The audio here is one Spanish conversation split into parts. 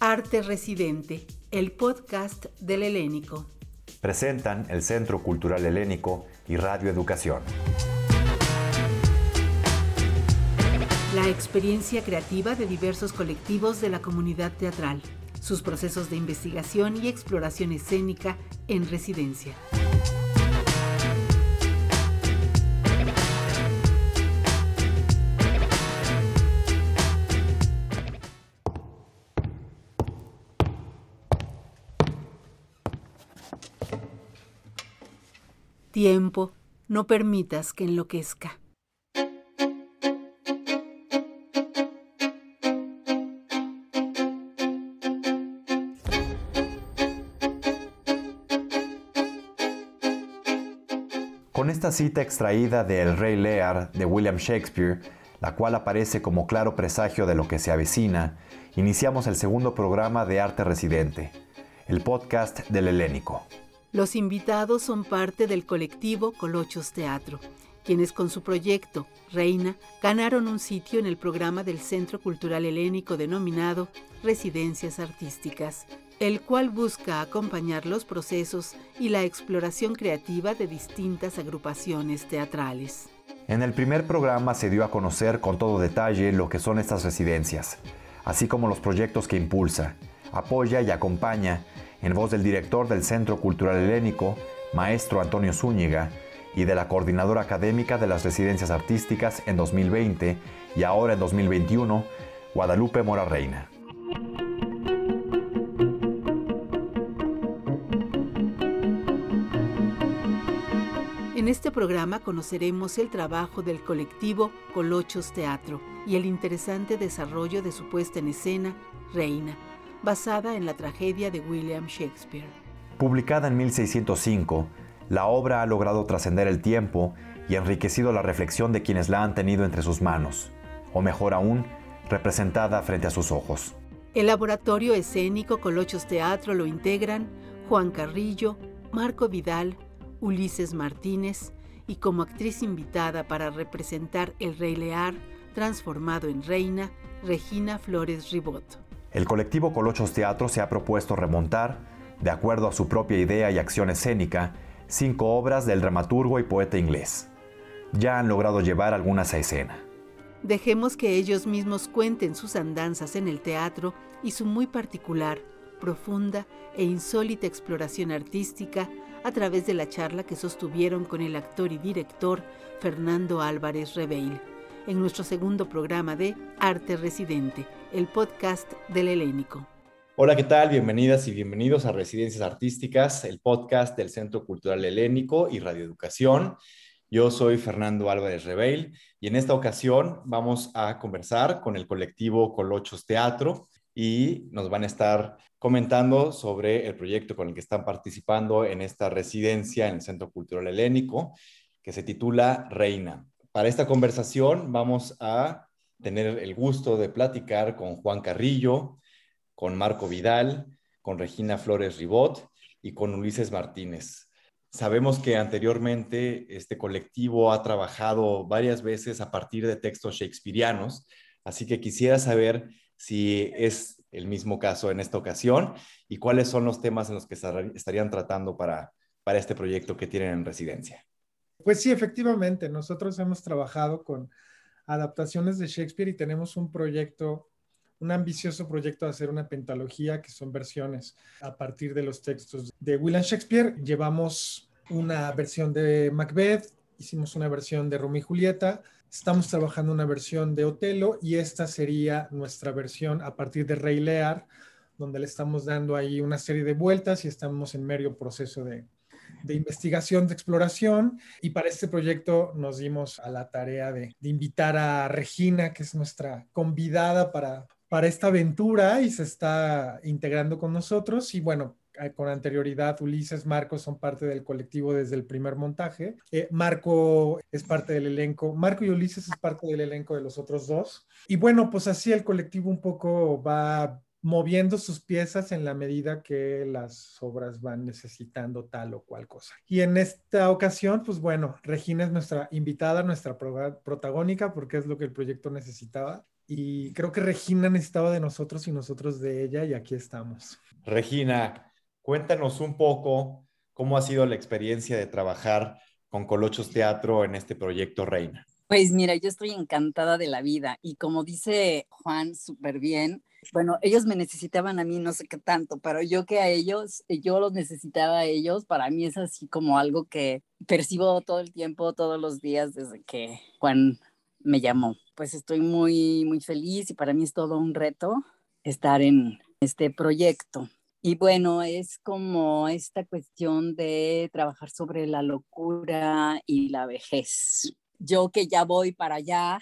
Arte Residente, el podcast del Helénico. Presentan el Centro Cultural Helénico y Radio Educación. La experiencia creativa de diversos colectivos de la comunidad teatral, sus procesos de investigación y exploración escénica en residencia. Tiempo, no permitas que enloquezca. Con esta cita extraída de El Rey Lear de William Shakespeare, la cual aparece como claro presagio de lo que se avecina, iniciamos el segundo programa de Arte Residente, el podcast del Helénico. Los invitados son parte del colectivo Colochos Teatro, quienes con su proyecto Reina ganaron un sitio en el programa del Centro Cultural Helénico denominado Residencias Artísticas, el cual busca acompañar los procesos y la exploración creativa de distintas agrupaciones teatrales. En el primer programa se dio a conocer con todo detalle lo que son estas residencias, así como los proyectos que impulsa, apoya y acompaña en voz del director del Centro Cultural Helénico, maestro Antonio Zúñiga, y de la coordinadora académica de las residencias artísticas en 2020 y ahora en 2021, Guadalupe Mora Reina. En este programa conoceremos el trabajo del colectivo Colochos Teatro y el interesante desarrollo de su puesta en escena, Reina, basada en la tragedia de William Shakespeare. Publicada en 1605, la obra ha logrado trascender el tiempo y enriquecido la reflexión de quienes la han tenido entre sus manos, o mejor aún, representada frente a sus ojos. El laboratorio escénico Colochos Teatro lo integran Juan Carrillo, Marco Vidal, Ulises Martínez y como actriz invitada para representar El Rey Lear, transformado en reina, Regina Flores Ribot. El colectivo Colochos Teatro se ha propuesto remontar, de acuerdo a su propia idea y acción escénica, cinco obras del dramaturgo y poeta inglés. Ya han logrado llevar algunas a escena. Dejemos que ellos mismos cuenten sus andanzas en el teatro y su muy particular, profunda e insólita exploración artística a través de la charla que sostuvieron con el actor y director Fernando Álvarez Reveil en nuestro segundo programa de Arte Residente, el podcast del Helénico. Hola, ¿qué tal? Bienvenidas y bienvenidos a Residencias Artísticas, el podcast del Centro Cultural Helénico y Radioeducación. Yo soy Fernando Álvarez Reveil y en esta ocasión vamos a conversar con el colectivo Colochos Teatro y nos van a estar comentando sobre el proyecto con el que están participando en esta residencia en el Centro Cultural Helénico que se titula Reina. Para esta conversación vamos a tener el gusto de platicar con Juan Carrillo, con Marco Vidal, con Regina Flores Ribot y con Ulises Martínez. Sabemos que anteriormente este colectivo ha trabajado varias veces a partir de textos shakespearianos, así que quisiera saber si es el mismo caso en esta ocasión y cuáles son los temas en los que estarían tratando para, para este proyecto que tienen en residencia. Pues sí, efectivamente, nosotros hemos trabajado con adaptaciones de Shakespeare y tenemos un proyecto, un ambicioso proyecto de hacer una pentalogía que son versiones a partir de los textos de William Shakespeare. Llevamos una versión de Macbeth, hicimos una versión de Romeo y Julieta, estamos trabajando una versión de Otelo y esta sería nuestra versión a partir de Rey Lear, donde le estamos dando ahí una serie de vueltas y estamos en medio proceso de, de investigación, de exploración. Y para este proyecto nos dimos a la tarea de, invitar a Regina, que es nuestra convidada para, para esta aventura y se está integrando con nosotros. Y bueno, eh, con anterioridad, Ulises, Marco son parte del colectivo desde el primer montaje. Eh, Marco es parte del elenco, Marco y Ulises es parte del elenco de los otros dos. Y bueno, pues así el colectivo un poco va moviendo sus piezas en la medida que las obras van necesitando tal o cual cosa. Y en esta ocasión, pues bueno, Regina es nuestra invitada, nuestra protagónica, porque es lo que el proyecto necesitaba. Y creo que Regina necesitaba de nosotros y nosotros de ella, y aquí estamos. Regina, cuéntanos un poco cómo ha sido la experiencia de trabajar con Colochos Teatro en este proyecto Reina. Pues mira, yo estoy encantada de la vida y como dice Juan súper bien, bueno, ellos me necesitaban a mí no sé qué tanto, pero yo que a ellos, yo los necesitaba a ellos, para mí es así como algo que percibo todo el tiempo, todos los días desde que Juan me llamó. Pues estoy muy, muy feliz y para mí es todo un reto estar en este proyecto. Y bueno, es como esta cuestión de trabajar sobre la locura y la vejez. Yo que ya voy para allá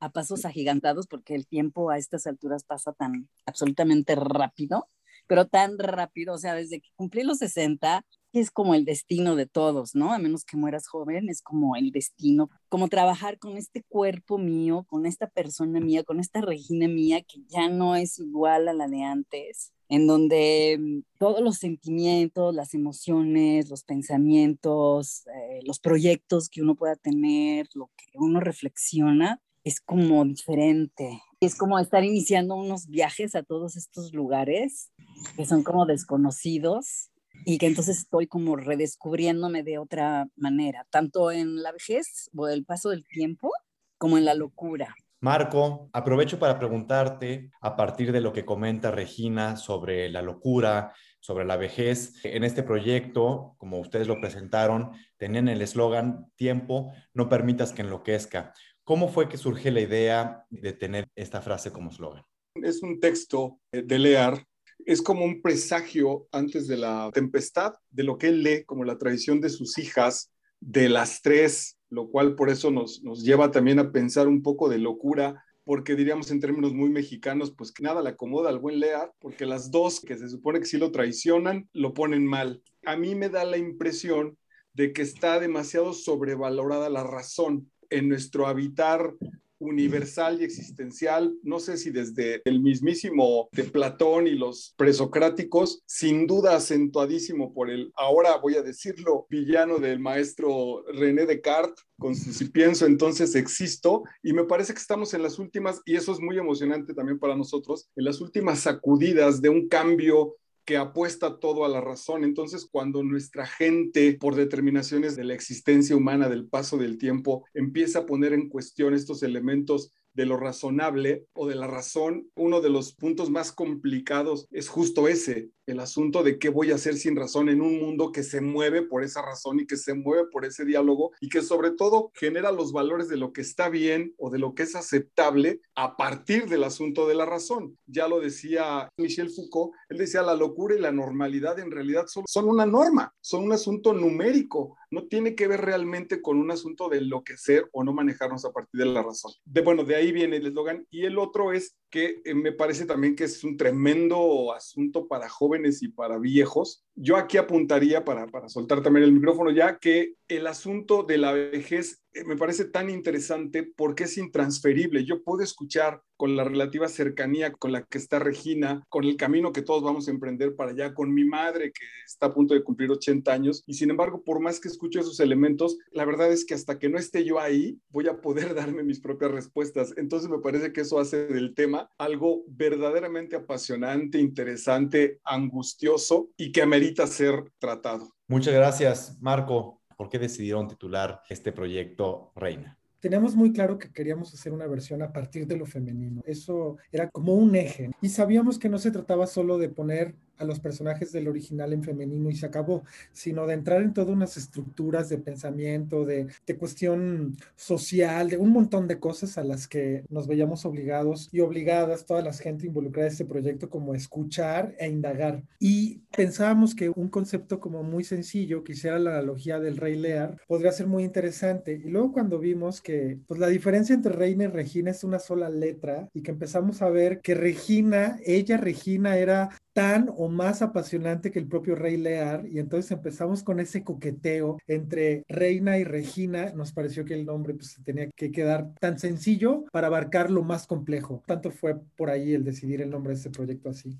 a pasos agigantados, porque el tiempo a estas alturas pasa tan absolutamente rápido, pero tan rápido, o sea, desde que cumplí los 60, es como el destino de todos, ¿no? A menos que mueras joven, es como el destino, como trabajar con este cuerpo mío, con esta persona mía, con esta Regina mía que ya no es igual a la de antes, en donde mm, todos los sentimientos, las emociones, los pensamientos, eh, los proyectos que uno pueda tener, lo que uno reflexiona, es como diferente. Es como estar iniciando unos viajes a todos estos lugares que son como desconocidos y que entonces estoy como redescubriéndome de otra manera, tanto en la vejez o el paso del tiempo como en la locura. Marco, aprovecho para preguntarte, a partir de lo que comenta Regina sobre la locura, sobre la vejez, en este proyecto, como ustedes lo presentaron, tenían el eslogan, tiempo, no permitas que enloquezca. ¿Cómo fue que surge la idea de tener esta frase como eslogan? Es un texto de Lear, es como un presagio antes de la tempestad, de lo que él lee como la tradición de sus hijas, de las tres, lo cual por eso nos, nos lleva también a pensar un poco de locura, porque diríamos en términos muy mexicanos, pues que nada le acomoda al buen Lear, porque las dos que se supone que sí lo traicionan, lo ponen mal. A mí me da la impresión de que está demasiado sobrevalorada la razón en nuestro habitar universal y existencial, no sé si desde el mismísimo de Platón y los presocráticos, sin duda acentuadísimo por el, ahora voy a decirlo, villano del maestro René Descartes, con si pienso entonces existo, y me parece que estamos en las últimas, y eso es muy emocionante también para nosotros, en las últimas sacudidas de un cambio que apuesta todo a la razón. Entonces, cuando nuestra gente, por determinaciones de la existencia humana, del paso del tiempo, empieza a poner en cuestión estos elementos de lo razonable o de la razón, uno de los puntos más complicados es justo ese, el asunto de qué voy a hacer sin razón en un mundo que se mueve por esa razón y que se mueve por ese diálogo y que sobre todo genera los valores de lo que está bien o de lo que es aceptable a partir del asunto de la razón. Ya lo decía Michel Foucault, él decía la locura y la normalidad en realidad son, son una norma, son un asunto numérico, no tiene que ver realmente con un asunto de enloquecer o no manejarnos a partir de la razón. De bueno, de ahí viene el eslogan y el otro es que eh, me parece también que es un tremendo asunto para jóvenes y para viejos. Yo aquí apuntaría para, para soltar también el micrófono ya que el asunto de la vejez eh, me parece tan interesante porque es intransferible. Yo puedo escuchar con la relativa cercanía con la que está Regina, con el camino que todos vamos a emprender para allá, con mi madre que está a punto de cumplir 80 años. Y sin embargo, por más que escucho esos elementos, la verdad es que hasta que no esté yo ahí, voy a poder darme mis propias respuestas. Entonces me parece que eso hace del tema algo verdaderamente apasionante, interesante, angustioso y que amerita ser tratado. Muchas gracias, Marco. ¿Por qué decidieron titular este proyecto Reina? Teníamos muy claro que queríamos hacer una versión a partir de lo femenino. Eso era como un eje. Y sabíamos que no se trataba solo de poner a los personajes del original en femenino y se acabó, sino de entrar en todas unas estructuras de pensamiento, de, cuestión social, de un montón de cosas a las que nos veíamos obligados y obligadas, toda la gente involucrada en este proyecto, como escuchar e indagar. Y pensábamos que un concepto como muy sencillo, que hiciera la analogía del rey Lear, podría ser muy interesante. Y luego cuando vimos que pues, la diferencia entre reina y Regina es una sola letra y que empezamos a ver que Regina, ella Regina era tan o más apasionante que el propio Rey Lear y entonces empezamos con ese coqueteo entre Reina y Regina. Nos pareció que el nombre pues, tenía que quedar tan sencillo para abarcar lo más complejo. Tanto fue por ahí el decidir el nombre de este proyecto así.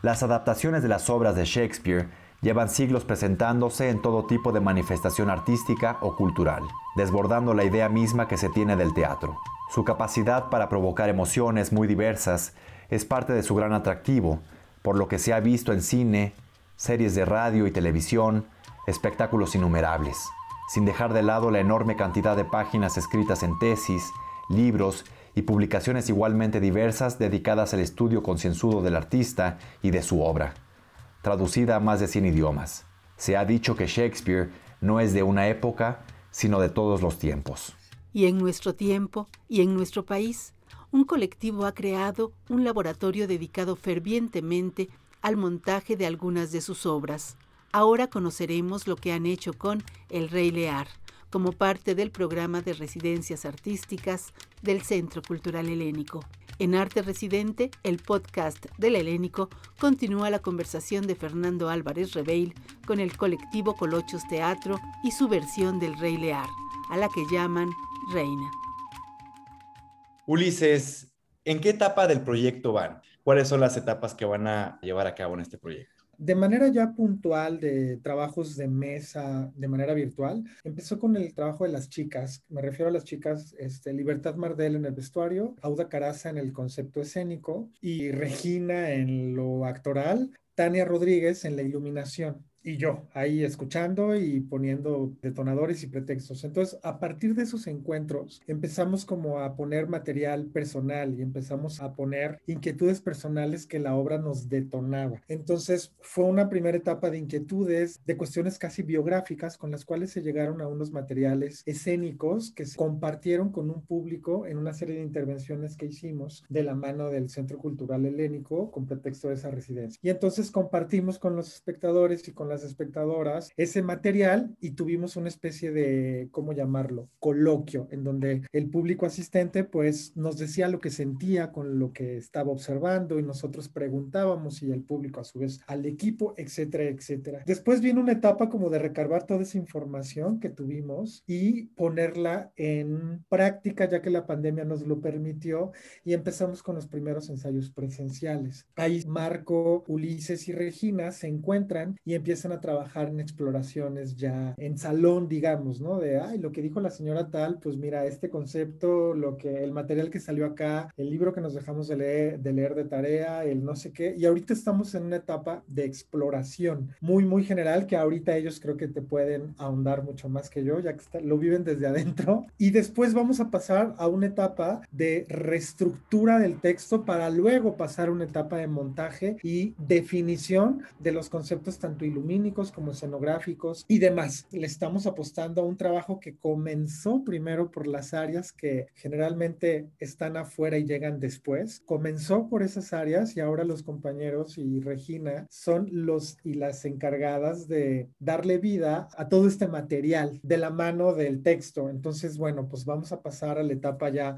Las adaptaciones de las obras de Shakespeare llevan siglos presentándose en todo tipo de manifestación artística o cultural, desbordando la idea misma que se tiene del teatro. Su capacidad para provocar emociones muy diversas es parte de su gran atractivo, por lo que se ha visto en cine, series de radio y televisión, espectáculos innumerables, sin dejar de lado la enorme cantidad de páginas escritas en tesis, libros y publicaciones igualmente diversas dedicadas al estudio concienzudo del artista y de su obra traducida a más de 100 idiomas. Se ha dicho que Shakespeare no es de una época, sino de todos los tiempos. Y en nuestro tiempo y en nuestro país, un colectivo ha creado un laboratorio dedicado fervientemente al montaje de algunas de sus obras. Ahora conoceremos lo que han hecho con El Rey Lear, como parte del programa de residencias artísticas del Centro Cultural Helénico. En Arte Residente, el podcast del Helénico, continúa la conversación de Fernando Álvarez Reveil con el colectivo Colochos Teatro y su versión del Rey Lear, a la que llaman Reina. Ulises, ¿en qué etapa del proyecto van? ¿Cuáles son las etapas que van a llevar a cabo en este proyecto? De manera ya puntual de trabajos de mesa de manera virtual, empezó con el trabajo de las chicas. Me refiero a las chicas, este, Libertad Mardel en el vestuario, Auda Caraza en el concepto escénico y Regina en lo actoral, Tania Rodríguez en la iluminación y yo ahí escuchando y poniendo detonadores y pretextos. Entonces, a partir de esos encuentros, empezamos como a poner material personal y empezamos a poner inquietudes personales que la obra nos detonaba. Entonces, fue una primera etapa de inquietudes, de cuestiones casi biográficas con las cuales se llegaron a unos materiales escénicos que se compartieron con un público en una serie de intervenciones que hicimos de la mano del Centro Cultural Helénico con pretexto de esa residencia. Y entonces compartimos con los espectadores y con las espectadoras ese material y tuvimos una especie de, ¿cómo llamarlo? Coloquio, en donde el público asistente pues nos decía lo que sentía con lo que estaba observando y nosotros preguntábamos y el público a su vez al equipo, etcétera, etcétera. Después viene una etapa como de recargar toda esa información que tuvimos y ponerla en práctica ya que la pandemia nos lo permitió y empezamos con los primeros ensayos presenciales. Ahí Marco, Ulises y Regina se encuentran y empiezan a trabajar en exploraciones ya en salón, digamos, ¿no? De, ay, lo que dijo la señora tal, pues mira, este concepto, lo que, el material que salió acá, el libro que nos dejamos de leer, de leer de tarea, el no sé qué, y ahorita estamos en una etapa de exploración muy, muy general, que ahorita ellos creo que te pueden ahondar mucho más que yo, ya que lo viven desde adentro, y después vamos a pasar a una etapa de reestructura del texto para luego pasar a una etapa de montaje y definición de los conceptos tanto iluminados como escenográficos y demás. Le estamos apostando a un trabajo que comenzó primero por las áreas que generalmente están afuera y llegan después. Comenzó por esas áreas y ahora los compañeros y Regina son los y las encargadas de darle vida a todo este material de la mano del texto. Entonces, bueno, pues vamos a pasar a la etapa ya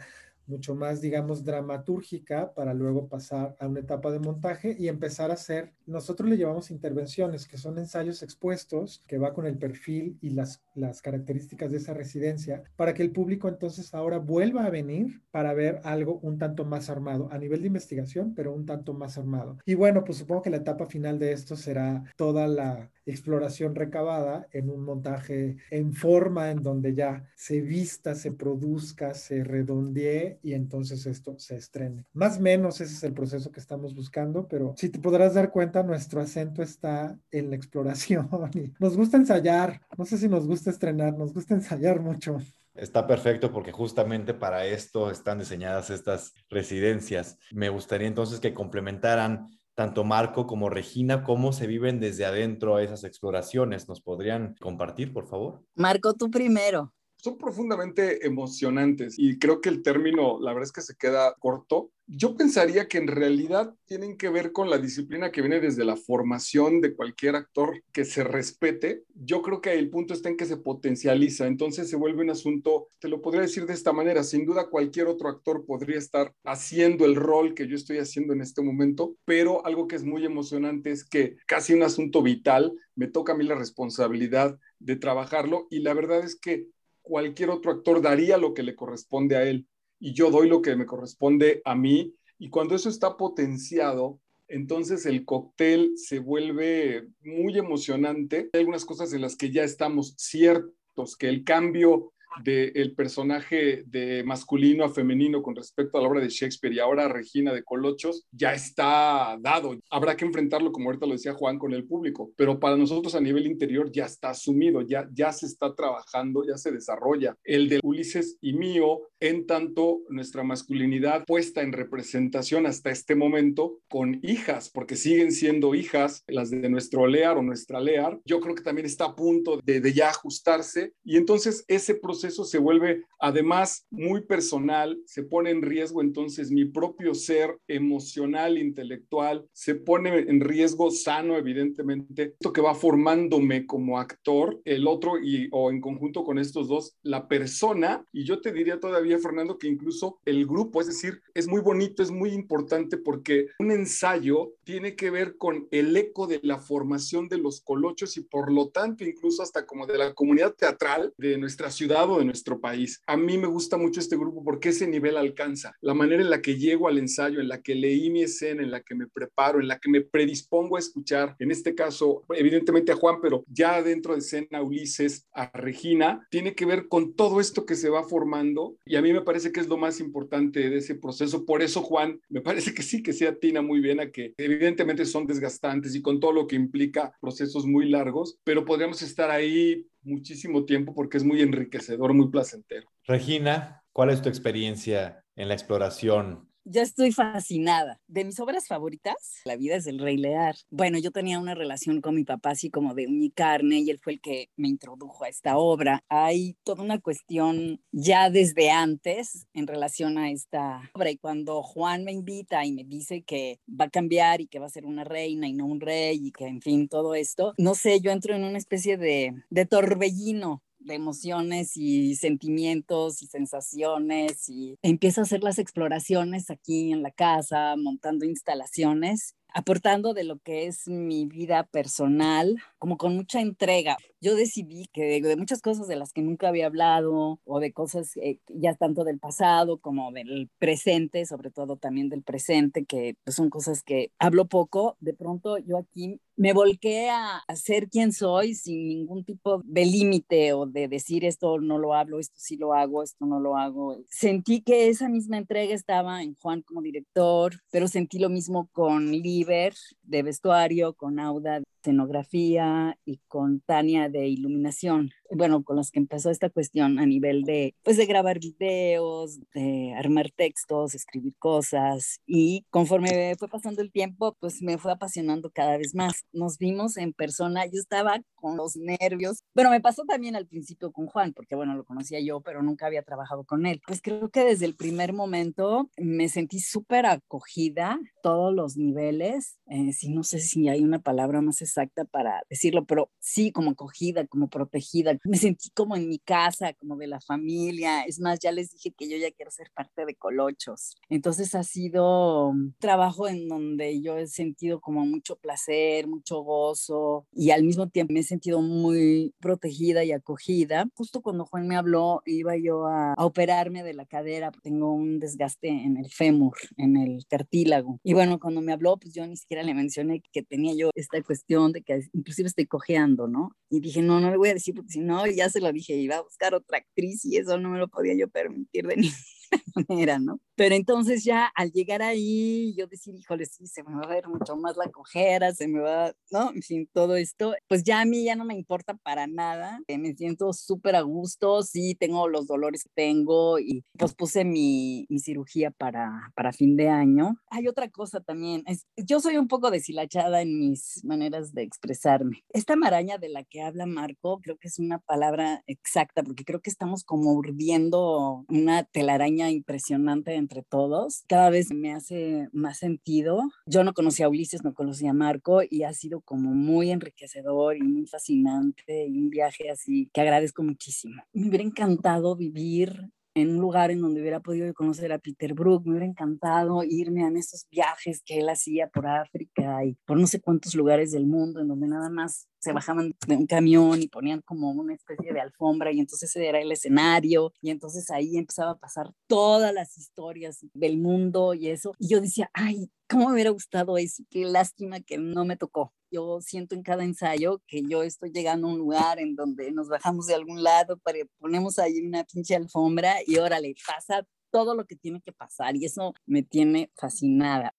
mucho más, digamos, dramatúrgica para luego pasar a una etapa de montaje y empezar a hacer, nosotros le llevamos intervenciones, que son ensayos expuestos, que va con el perfil y las, las características de esa residencia, para que el público entonces ahora vuelva a venir para ver algo un tanto más armado, a nivel de investigación, pero un tanto más armado. Y bueno, pues supongo que la etapa final de esto será toda la exploración recabada en un montaje en forma en donde ya se vista, se produzca, se redondee y entonces esto se estrene. Más o menos ese es el proceso que estamos buscando, pero si te podrás dar cuenta, nuestro acento está en la exploración y nos gusta ensayar. No sé si nos gusta estrenar, nos gusta ensayar mucho. Está perfecto porque justamente para esto están diseñadas estas residencias. Me gustaría entonces que complementaran tanto Marco como Regina, cómo se viven desde adentro esas exploraciones. ¿Nos podrían compartir, por favor? Marco, tú primero. Son profundamente emocionantes y creo que el término, la verdad es que se queda corto. Yo pensaría que en realidad tienen que ver con la disciplina que viene desde la formación de cualquier actor que se respete. Yo creo que el punto está en que se potencializa, entonces se vuelve un asunto, te lo podría decir de esta manera, sin duda cualquier otro actor podría estar haciendo el rol que yo estoy haciendo en este momento, pero algo que es muy emocionante es que casi un asunto vital, me toca a mí la responsabilidad de trabajarlo y la verdad es que cualquier otro actor daría lo que le corresponde a él y yo doy lo que me corresponde a mí y cuando eso está potenciado, entonces el cóctel se vuelve muy emocionante. Hay algunas cosas en las que ya estamos ciertos, que el cambio del personaje de masculino a femenino con respecto a la obra de Shakespeare y ahora Regina de Colochos ya está dado. Habrá que enfrentarlo, como ahorita lo decía Juan, con el público, pero para nosotros a nivel interior ya está asumido, ya, ya se está trabajando, ya se desarrolla. El de Ulises y mío, en tanto nuestra masculinidad puesta en representación hasta este momento con hijas, porque siguen siendo hijas, las de nuestro Lear o nuestra Lear, yo creo que también está a punto de, de ya ajustarse y entonces ese proceso eso se vuelve además muy personal, se pone en riesgo entonces mi propio ser emocional, intelectual, se pone en riesgo sano, evidentemente, esto que va formándome como actor, el otro y o en conjunto con estos dos, la persona, y yo te diría todavía, Fernando, que incluso el grupo, es decir, es muy bonito, es muy importante porque un ensayo tiene que ver con el eco de la formación de los colochos y por lo tanto incluso hasta como de la comunidad teatral de nuestra ciudad de nuestro país. A mí me gusta mucho este grupo porque ese nivel alcanza. La manera en la que llego al ensayo, en la que leí mi escena, en la que me preparo, en la que me predispongo a escuchar, en este caso, evidentemente a Juan, pero ya dentro de escena Ulises, a Regina, tiene que ver con todo esto que se va formando y a mí me parece que es lo más importante de ese proceso. Por eso, Juan, me parece que sí que se atina muy bien a que evidentemente son desgastantes y con todo lo que implica procesos muy largos, pero podríamos estar ahí muchísimo tiempo porque es muy enriquecedor, muy placentero. Regina, ¿cuál es tu experiencia en la exploración ya estoy fascinada. De mis obras favoritas, La vida es el rey Lear. Bueno, yo tenía una relación con mi papá así como de mi carne y él fue el que me introdujo a esta obra. Hay toda una cuestión ya desde antes en relación a esta obra y cuando Juan me invita y me dice que va a cambiar y que va a ser una reina y no un rey y que en fin todo esto, no sé, yo entro en una especie de, de torbellino de emociones y sentimientos y sensaciones y empiezo a hacer las exploraciones aquí en la casa, montando instalaciones aportando de lo que es mi vida personal, como con mucha entrega. Yo decidí que de, muchas cosas de las que nunca había hablado o de cosas eh, ya tanto del pasado como del presente, sobre todo también del presente, que pues, son cosas que hablo poco, de pronto yo aquí me volqué a, a ser quien soy sin ningún tipo de límite o de decir esto no lo hablo, esto sí lo hago, esto no lo hago. Sentí que esa misma entrega estaba en Juan como director, pero sentí lo mismo con Lee de vestuario, con Auda de escenografía y con Tania de iluminación bueno, con los que empezó esta cuestión a nivel de, pues, de grabar videos, de armar textos, escribir cosas y conforme fue pasando el tiempo, pues me fue apasionando cada vez más. Nos vimos en persona, yo estaba con los nervios. Bueno, me pasó también al principio con Juan, porque bueno, lo conocía yo, pero nunca había trabajado con él. Pues creo que desde el primer momento me sentí súper acogida, todos los niveles, eh, sí, no sé si hay una palabra más exacta para decirlo, pero sí, como acogida, como protegida, me sentí como en mi casa, como de la familia. Es más, ya les dije que yo ya quiero ser parte de Colochos. Entonces ha sido un trabajo en donde yo he sentido como mucho placer, mucho gozo y al mismo tiempo me he sentido muy protegida y acogida. Justo cuando Juan me habló, iba yo a, a operarme de la cadera. Tengo un desgaste en el fémur, en el cartílago. Y bueno, cuando me habló, pues yo ni siquiera le mencioné que tenía yo esta cuestión de que inclusive estoy cojeando, ¿no? Y dije, no, no le voy a decir porque si no, ya se lo dije, iba a buscar otra actriz y eso no me lo podía yo permitir de manera, ¿no? Pero entonces ya al llegar ahí, yo decir, híjole, sí, se me va a ver mucho más la cojera, se me va, ¿no? En fin, todo esto, pues ya a mí ya no me importa para nada, eh, me siento súper a gusto, sí, tengo los dolores que tengo y pues puse mi, mi cirugía para, para fin de año. Hay otra cosa también, es, yo soy un poco deshilachada en mis maneras de expresarme. Esta maraña de la que habla Marco, creo que es una palabra exacta, porque creo que estamos como urdiendo una telaraña impresionante entre todos. Cada vez me hace más sentido. Yo no conocía a Ulises, no conocía a Marco y ha sido como muy enriquecedor y muy fascinante y un viaje así que agradezco muchísimo. Me hubiera encantado vivir en un lugar en donde hubiera podido conocer a Peter Brook, me hubiera encantado irme a esos viajes que él hacía por África y por no sé cuántos lugares del mundo, en donde nada más se bajaban de un camión y ponían como una especie de alfombra y entonces era el escenario y entonces ahí empezaba a pasar todas las historias del mundo y eso. Y yo decía, ay, ¿cómo me hubiera gustado eso? Qué lástima que no me tocó. Yo siento en cada ensayo que yo estoy llegando a un lugar en donde nos bajamos de algún lado, para, ponemos ahí una pinche alfombra y órale, pasa todo lo que tiene que pasar y eso me tiene fascinada.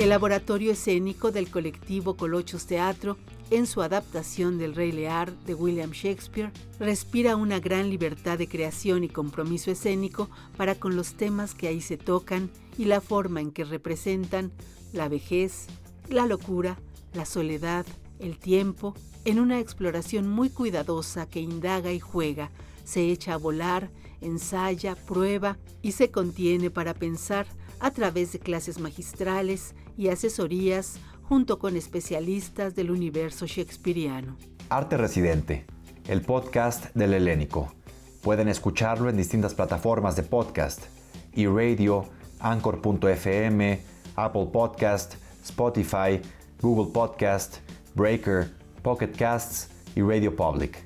El laboratorio escénico del colectivo Colochos Teatro, en su adaptación del Rey Lear de William Shakespeare, respira una gran libertad de creación y compromiso escénico para con los temas que ahí se tocan y la forma en que representan la vejez, la locura, la soledad, el tiempo, en una exploración muy cuidadosa que indaga y juega, se echa a volar, ensaya, prueba y se contiene para pensar a través de clases magistrales y asesorías junto con especialistas del universo shakespeariano. Arte Residente, el podcast del Helénico. Pueden escucharlo en distintas plataformas de podcast y radio, anchor.fm, Apple Podcast, Spotify, Google Podcast, Breaker, Pocket Casts y Radio Public.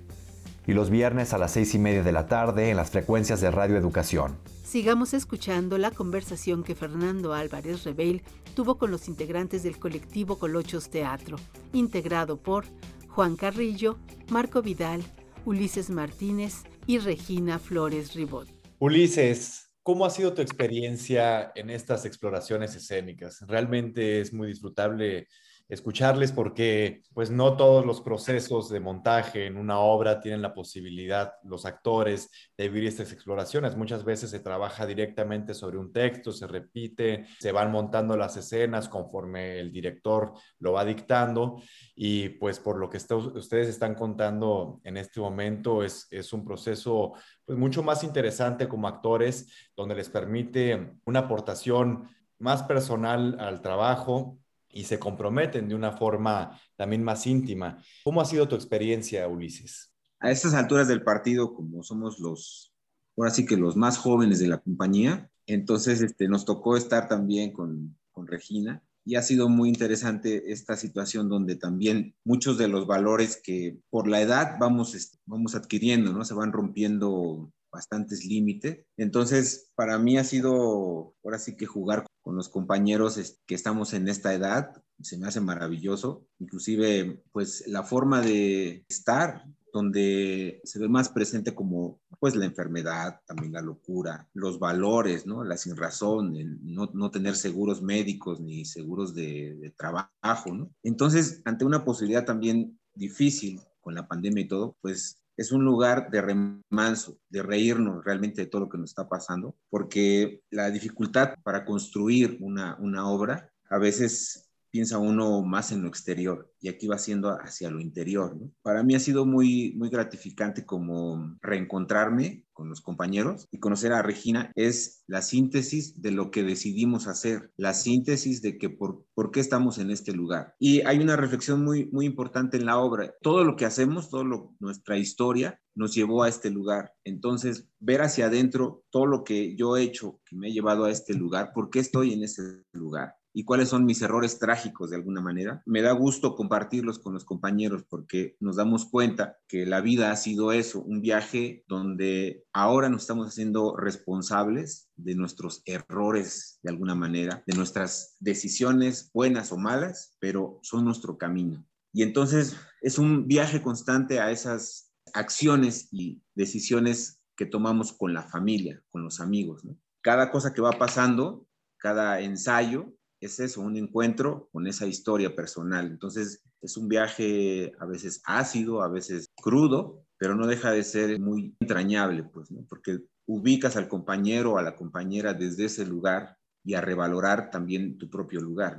Y los viernes a las seis y media de la tarde en las frecuencias de Radio Educación. Sigamos escuchando la conversación que Fernando Álvarez Rebeil tuvo con los integrantes del colectivo Colochos Teatro, integrado por Juan Carrillo, Marco Vidal, Ulises Martínez y Regina Flores Ribot. Ulises, ¿cómo ha sido tu experiencia en estas exploraciones escénicas? Realmente es muy disfrutable escucharles porque pues no todos los procesos de montaje en una obra tienen la posibilidad, los actores, de vivir estas exploraciones. Muchas veces se trabaja directamente sobre un texto, se repite, se van montando las escenas conforme el director lo va dictando y pues por lo que ustedes están contando en este momento es, es un proceso pues mucho más interesante como actores donde les permite una aportación más personal al trabajo, y se comprometen de una forma también más íntima. ¿Cómo ha sido tu experiencia, Ulises? A estas alturas del partido, como somos los, ahora sí que los más jóvenes de la compañía, entonces este, nos tocó estar también con, con Regina y ha sido muy interesante esta situación donde también muchos de los valores que por la edad vamos, este, vamos adquiriendo, ¿no? Se van rompiendo bastantes límites. Entonces, para mí ha sido ahora sí que jugar con los compañeros que estamos en esta edad, se me hace maravilloso. Inclusive, pues la forma de estar, donde se ve más presente como pues la enfermedad, también la locura, los valores, ¿no? La sin razón, no, no, tener seguros médicos ni seguros de, trabajo. Entonces, ante una posibilidad también difícil con la pandemia y todo, pues es un lugar de remanso, de reírnos realmente de todo lo que nos está pasando, porque la dificultad para construir una, una obra a veces piensa uno más en lo exterior y aquí va siendo hacia lo interior. Para mí ha sido muy, muy gratificante como reencontrarme con los compañeros y conocer a Regina es la síntesis de lo que decidimos hacer, la síntesis de que por, por qué estamos en este lugar. Y hay una reflexión muy, muy importante en la obra. Todo lo que hacemos, toda nuestra historia nos llevó a este lugar. Entonces, ver hacia adentro todo lo que yo he hecho que me ha llevado a este lugar, por qué estoy en ese lugar y cuáles son mis errores trágicos de alguna manera. Me da gusto compartirlos con los compañeros porque nos damos cuenta que la vida ha sido eso, un viaje donde ahora nos estamos haciendo responsables de nuestros errores de alguna manera, de nuestras decisiones buenas o malas, pero son nuestro camino. Y entonces es un viaje constante a esas acciones y decisiones que tomamos con la familia, con los amigos. Cada cosa que va pasando, cada ensayo, es eso, un encuentro con esa historia personal. Entonces es un viaje a veces ácido, a veces crudo, pero no deja de ser muy entrañable, pues, porque ubicas al compañero o a la compañera desde ese lugar y a revalorar también tu propio lugar.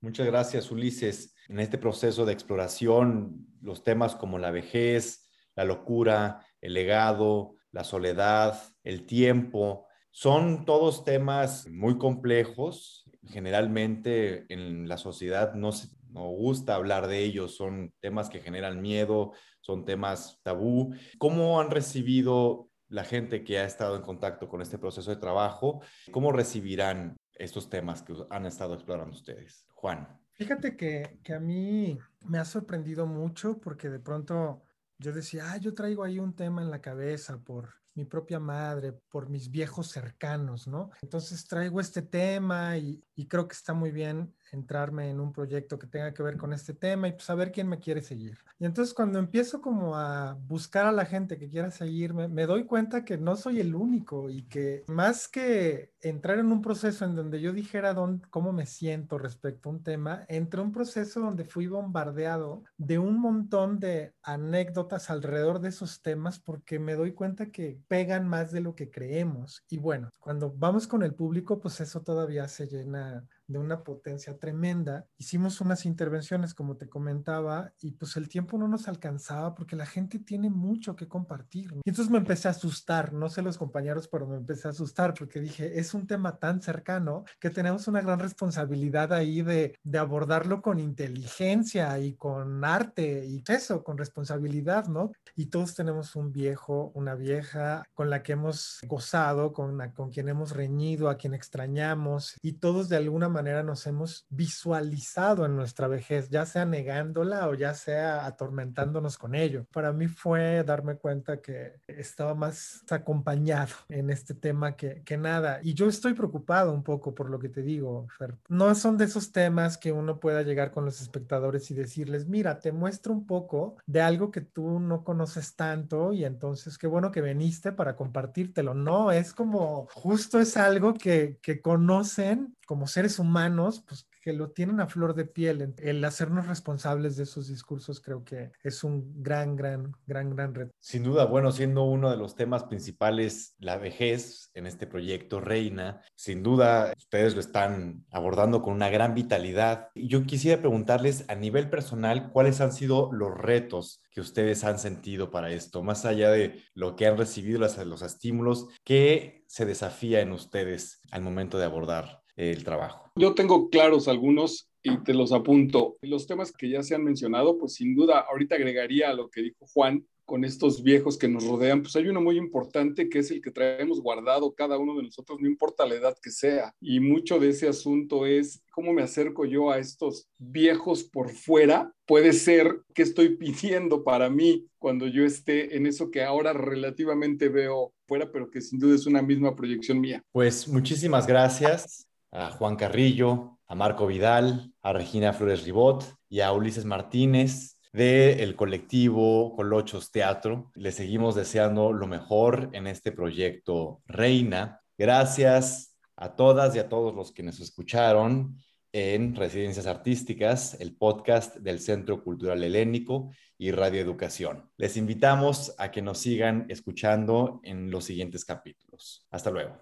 Muchas gracias, Ulises. En este proceso de exploración, los temas como la vejez, la locura, el legado, la soledad, el tiempo, son todos temas muy complejos. Generalmente en la sociedad no, se, no gusta hablar de ellos, son temas que generan miedo, son temas tabú. ¿Cómo han recibido la gente que ha estado en contacto con este proceso de trabajo? ¿Cómo recibirán estos temas que han estado explorando ustedes? Juan. Fíjate que, que a mí me ha sorprendido mucho porque de pronto yo decía, ah, yo traigo ahí un tema en la cabeza por mi propia madre, por mis viejos cercanos, ¿no? Entonces traigo este tema y, y, creo que está muy bien entrarme en un proyecto que tenga que ver con este tema y pues saber quién me quiere seguir. Y entonces cuando empiezo como a buscar a la gente que quiera seguirme, me doy cuenta que no soy el único y que más que entrar en un proceso en donde yo dijera dónde, cómo me siento respecto a un tema, entré un proceso donde fui bombardeado de un montón de anécdotas alrededor de esos temas porque me doy cuenta que pegan más de lo que creemos. Y bueno, cuando vamos con el público, pues eso todavía se llena Yeah. De una potencia tremenda. Hicimos unas intervenciones, como te comentaba, y pues el tiempo no nos alcanzaba porque la gente tiene mucho que compartir. Y entonces me empecé a asustar, no sé los compañeros, pero me empecé a asustar porque dije, es un tema tan cercano que tenemos una gran responsabilidad ahí de, de abordarlo con inteligencia y con arte y eso, con responsabilidad, ¿no? Y todos tenemos un viejo, una vieja con la que hemos gozado, con, con quien hemos reñido, a quien extrañamos, y todos de alguna nos hemos visualizado en nuestra vejez, ya sea negándola o ya sea atormentándonos con ello. Para mí fue darme cuenta que estaba más acompañado en este tema que, que nada. Y yo estoy preocupado un poco por lo que te digo, Fer. No son de esos temas que uno pueda llegar con los espectadores y decirles, mira, te muestro un poco de algo que tú no conoces tanto y entonces qué bueno que viniste para compartírtelo. No, es como justo es algo que, que conocen como seres humanos, pues que lo tienen a flor de piel. El hacernos responsables de esos discursos creo que es un gran, gran, gran, gran reto. Sin duda, bueno, siendo uno de los temas principales la vejez en este proyecto Reina, sin duda ustedes lo están abordando con una gran vitalidad. Yo quisiera preguntarles a nivel personal, ¿cuáles han sido los retos que ustedes han sentido para esto? Más allá de lo que han recibido, los, los estímulos, ¿qué se desafía en ustedes al momento de abordar el trabajo? Yo tengo claros algunos y te los apunto. Los temas que ya se han mencionado, pues sin duda, ahorita agregaría a lo que dijo Juan con estos viejos que nos rodean, pues hay uno muy importante que es el que traemos guardado cada uno de nosotros, no importa la edad que sea. Y mucho de ese asunto es cómo me acerco yo a estos viejos por fuera. Puede ser que estoy pidiendo para mí cuando yo esté en eso que ahora relativamente veo fuera, pero que sin duda es una misma proyección mía. Pues muchísimas gracias a Juan Carrillo, a Marco Vidal, a Regina Flores Ribot y a Ulises Martínez del colectivo Colochos Teatro. Les seguimos deseando lo mejor en este proyecto Reina. Gracias a todas y a todos los que nos escucharon en Residencias Artísticas, el podcast del Centro Cultural Helénico y Radio Educación. Les invitamos a que nos sigan escuchando en los siguientes capítulos. Hasta luego.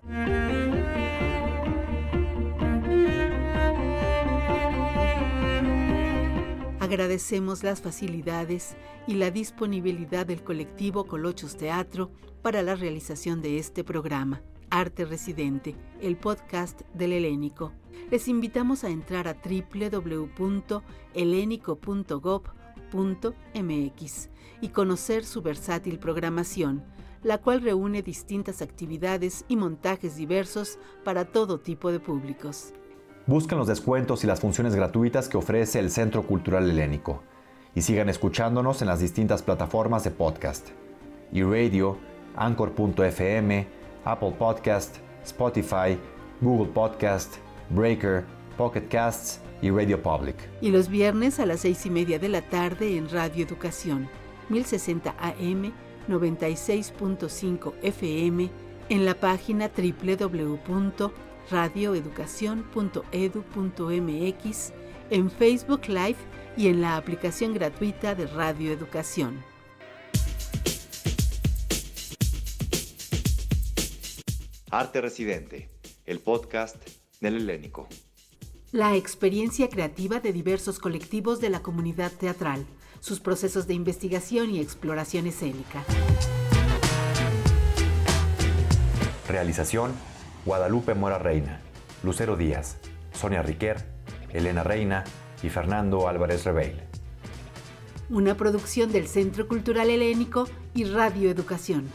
Agradecemos las facilidades y la disponibilidad del colectivo Colochos Teatro para la realización de este programa, Arte Residente, el podcast del Helénico. Les invitamos a entrar a www.helenico.gov.mx y conocer su versátil programación, la cual reúne distintas actividades y montajes diversos para todo tipo de públicos. Busquen los descuentos y las funciones gratuitas que ofrece el Centro Cultural Helénico y sigan escuchándonos en las distintas plataformas de podcast y radio, anchor.fm, Apple Podcast, Spotify, Google Podcast, Breaker, Pocket Casts y Radio Public. Y los viernes a las seis y media de la tarde en Radio Educación, 1060 AM, 96.5 FM, en la página www.radioeducación.edu.mx, en Facebook Live y en la aplicación gratuita de Radio Educación. Arte Residente, el podcast del Helénico. La experiencia creativa de diversos colectivos de la comunidad teatral, sus procesos de investigación y exploración escénica. Realización, Guadalupe Mora Reina, Lucero Díaz, Sonia Riquer, Elena Reina y Fernando Álvarez Rebeil. Una producción del Centro Cultural Helénico y Radio Educación.